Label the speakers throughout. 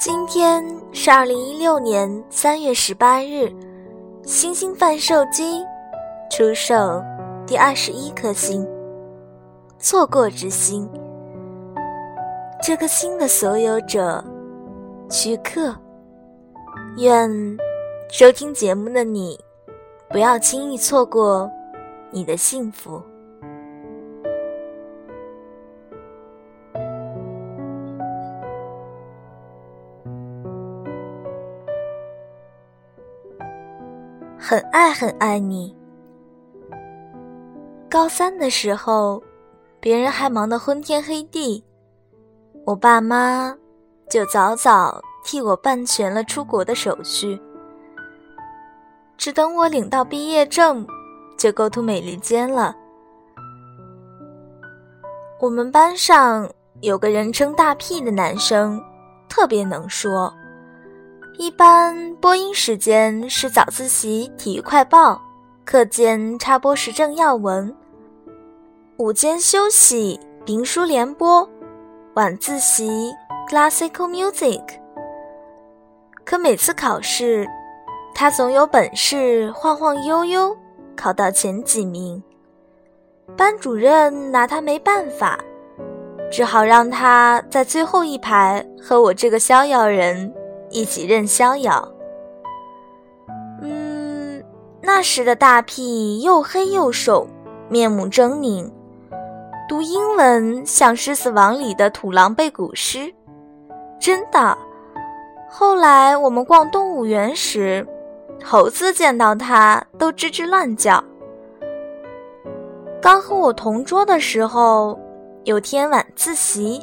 Speaker 1: 今天是二零一六年三月十八日，星星贩售机出售第二十一颗星——错过之星。这颗星的所有者，徐克。愿收听节目的你，不要轻易错过你的幸福。很爱很爱你。高三的时候，别人还忙得昏天黑地，我爸妈就早早替我办全了出国的手续。只等我领到毕业证，就 go to 美利坚了。我们班上有个人称大屁的男生，特别能说。一般播音时间是早自习体育快报，课间插播时政要闻，午间休息评书联播，晚自习 classical music。可每次考试，他总有本事晃晃悠悠考到前几名，班主任拿他没办法，只好让他在最后一排和我这个逍遥人。一起任逍遥。嗯，那时的大屁又黑又瘦，面目狰狞，读英文像《狮子王》里的土狼背古诗，真的。后来我们逛动物园时，猴子见到他都吱吱乱叫。刚和我同桌的时候，有天晚自习，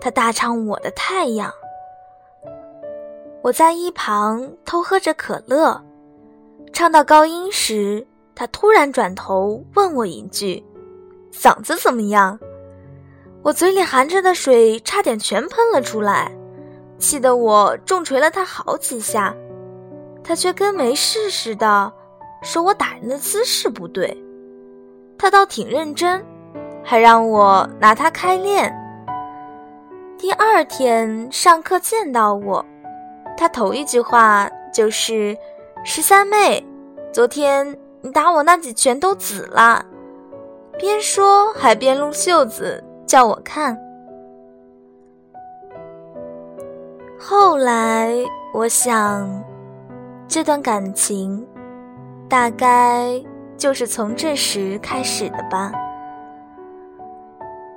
Speaker 1: 他大唱《我的太阳》。我在一旁偷喝着可乐，唱到高音时，他突然转头问我一句：“嗓子怎么样？”我嘴里含着的水差点全喷了出来，气得我重捶了他好几下，他却跟没事似的，说我打人的姿势不对。他倒挺认真，还让我拿他开练。第二天上课见到我。他头一句话就是：“十三妹，昨天你打我那几拳都紫了。”边说还边撸袖子叫我看。后来我想，这段感情大概就是从这时开始的吧。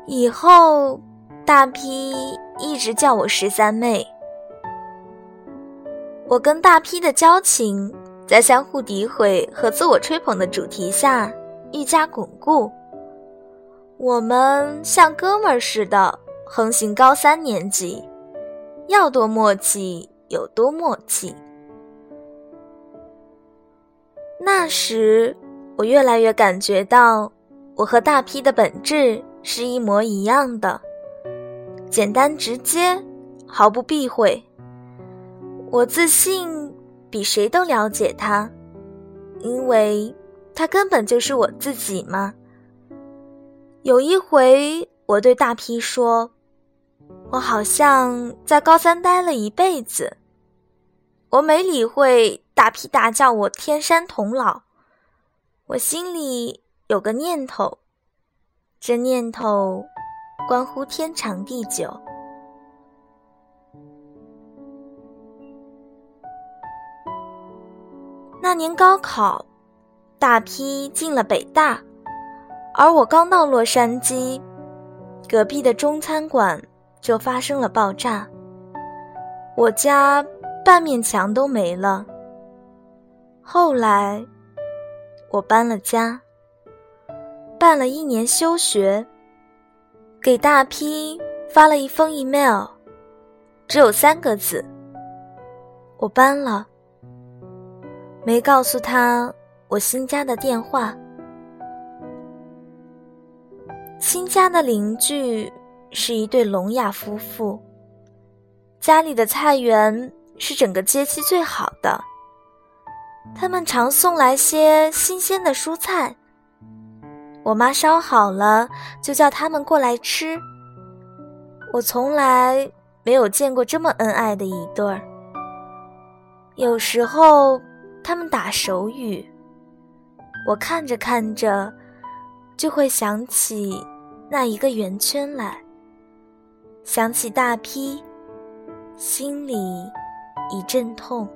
Speaker 1: 以后大批一直叫我十三妹。我跟大批的交情，在相互诋毁和自我吹捧的主题下愈加巩固。我们像哥们儿似的横行高三年级，要多默契有多默契。那时，我越来越感觉到，我和大批的本质是一模一样的，简单直接，毫不避讳。我自信比谁都了解他，因为他根本就是我自己嘛。有一回，我对大 P 说：“我好像在高三待了一辈子。”我没理会大 P 大叫我天山童姥，我心里有个念头，这念头关乎天长地久。那年高考，大批进了北大，而我刚到洛杉矶，隔壁的中餐馆就发生了爆炸，我家半面墙都没了。后来，我搬了家，办了一年休学，给大批发了一封 email，只有三个字：我搬了。没告诉他我新家的电话。新家的邻居是一对聋哑夫妇，家里的菜园是整个街区最好的。他们常送来些新鲜的蔬菜，我妈烧好了就叫他们过来吃。我从来没有见过这么恩爱的一对儿。有时候他们打手语，我看着看着，就会想起那一个圆圈来，想起大批，心里一阵痛。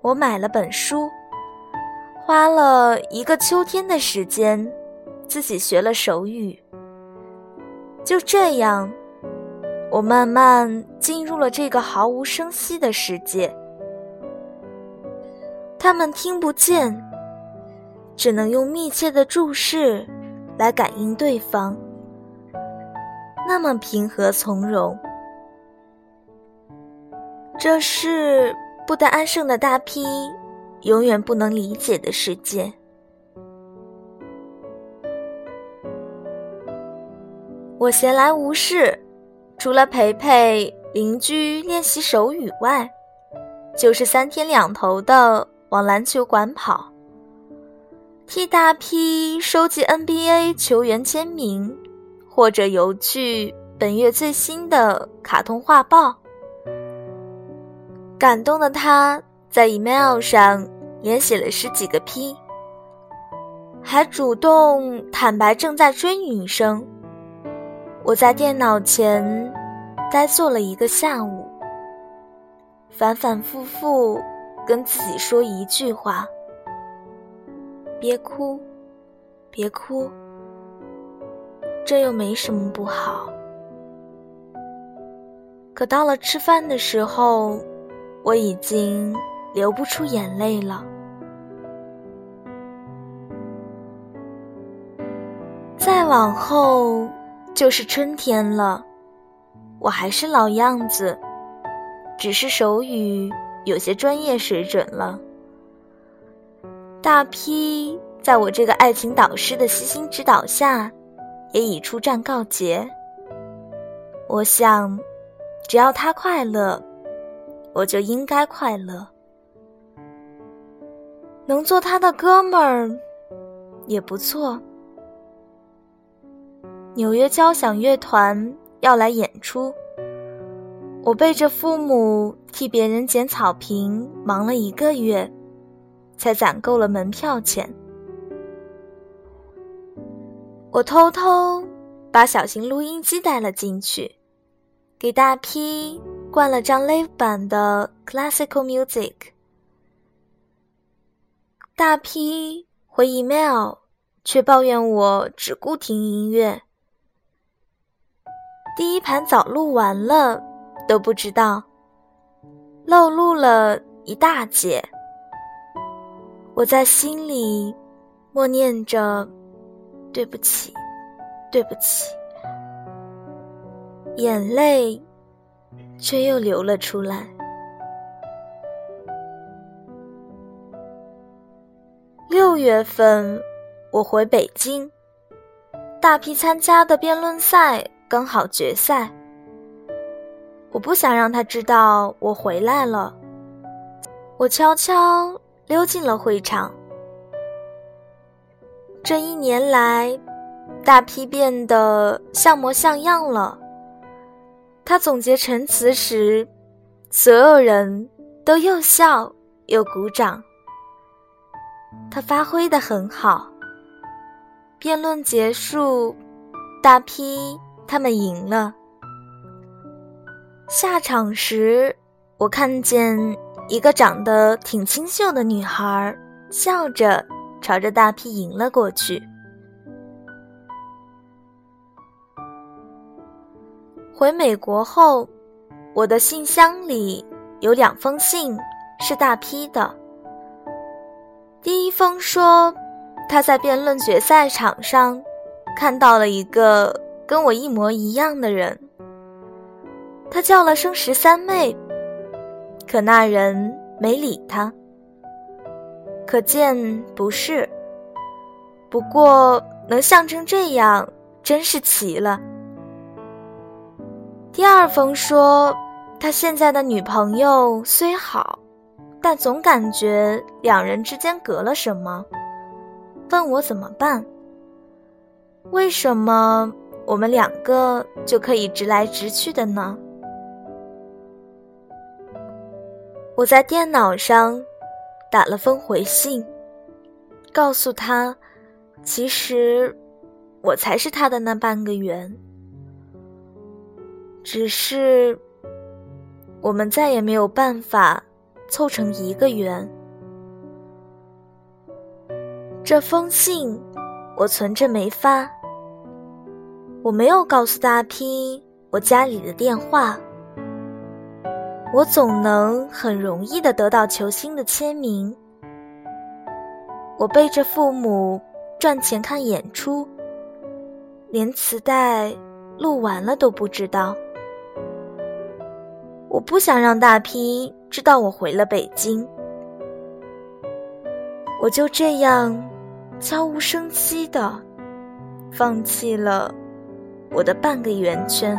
Speaker 1: 我买了本书，花了一个秋天的时间，自己学了手语。就这样。我慢慢进入了这个毫无声息的世界，他们听不见，只能用密切的注视来感应对方。那么平和从容，这是不得安生的大批永远不能理解的世界。我闲来无事。除了陪陪邻居练习手语外，就是三天两头的往篮球馆跑，替大批收集 NBA 球员签名，或者邮去本月最新的卡通画报。感动的他在 email 上连写了十几个 P，还主动坦白正在追女生。我在电脑前呆坐了一个下午，反反复复跟自己说一句话：“别哭，别哭，这又没什么不好。”可到了吃饭的时候，我已经流不出眼泪了。再往后。就是春天了，我还是老样子，只是手语有些专业水准了。大批在我这个爱情导师的悉心指导下，也已出战告捷。我想，只要他快乐，我就应该快乐。能做他的哥们儿，也不错。纽约交响乐团要来演出，我背着父母替别人捡草坪忙了一个月，才攒够了门票钱。我偷偷把小型录音机带了进去，给大批灌了张 live 版的 classical music。大批回 email，却抱怨我只顾听音乐。第一盘早录完了，都不知道漏录了一大截。我在心里默念着：“对不起，对不起。”眼泪却又流了出来。六月份，我回北京，大批参加的辩论赛。刚好决赛，我不想让他知道我回来了。我悄悄溜进了会场。这一年来，大批变得像模像样了。他总结陈词时，所有人都又笑又鼓掌。他发挥的很好。辩论结束，大批。他们赢了。下场时，我看见一个长得挺清秀的女孩，笑着朝着大批迎了过去。回美国后，我的信箱里有两封信是大批的。第一封说，他在辩论决赛场上看到了一个。跟我一模一样的人，他叫了声十三妹，可那人没理他，可见不是。不过能像成这样，真是奇了。第二封说，他现在的女朋友虽好，但总感觉两人之间隔了什么，问我怎么办？为什么？我们两个就可以直来直去的呢？我在电脑上打了封回信，告诉他，其实我才是他的那半个圆，只是我们再也没有办法凑成一个圆。这封信我存着没发，我没有告诉大 P 我家里的电话。我总能很容易的得到球星的签名。我背着父母赚钱看演出，连磁带录完了都不知道。我不想让大批知道我回了北京，我就这样。悄无声息的放弃了我的半个圆圈，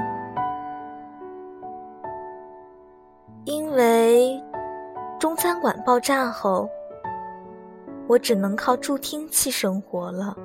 Speaker 1: 因为中餐馆爆炸后，我只能靠助听器生活了。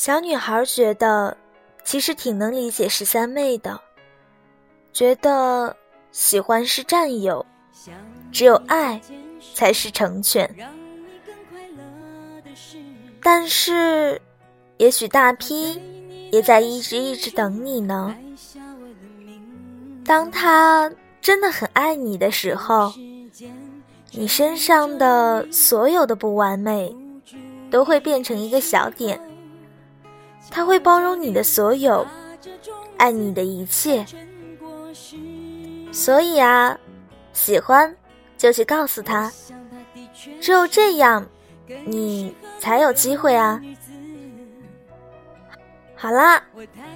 Speaker 1: 小女孩觉得，其实挺能理解十三妹的，觉得喜欢是占有，只有爱才是成全。但是，也许大批也在一直一直等你呢。当他真的很爱你的时候，你身上的所有的不完美，都会变成一个小点。他会包容你的所有，爱你的一切，所以啊，喜欢就去告诉他，只有这样，你才有机会啊。好啦，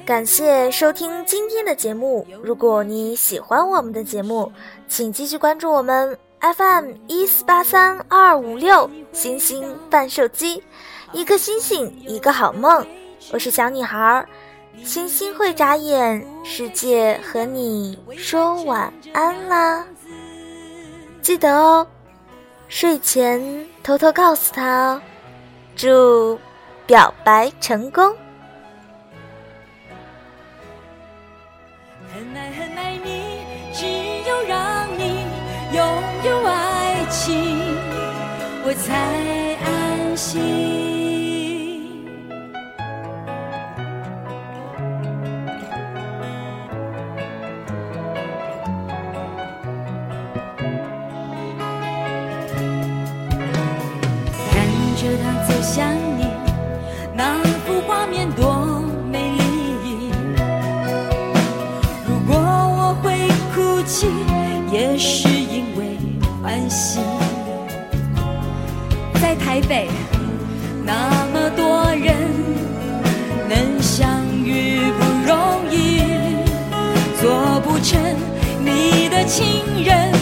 Speaker 1: 感谢收听今天的节目。如果你喜欢我们的节目，请继续关注我们 FM 一四八三二五六星星伴手机，一颗星星一个好梦。我是小女孩，星星会眨眼，世界和你说晚安啦。记得哦，睡前偷偷告诉他哦，祝表白成功。很爱很爱你，只有让你拥有爱情，我才走向
Speaker 2: 你那幅画面多美丽。如果我会哭泣
Speaker 1: 也是因为欢喜。在台北那
Speaker 2: 么多人能相遇不容易做不成你的情人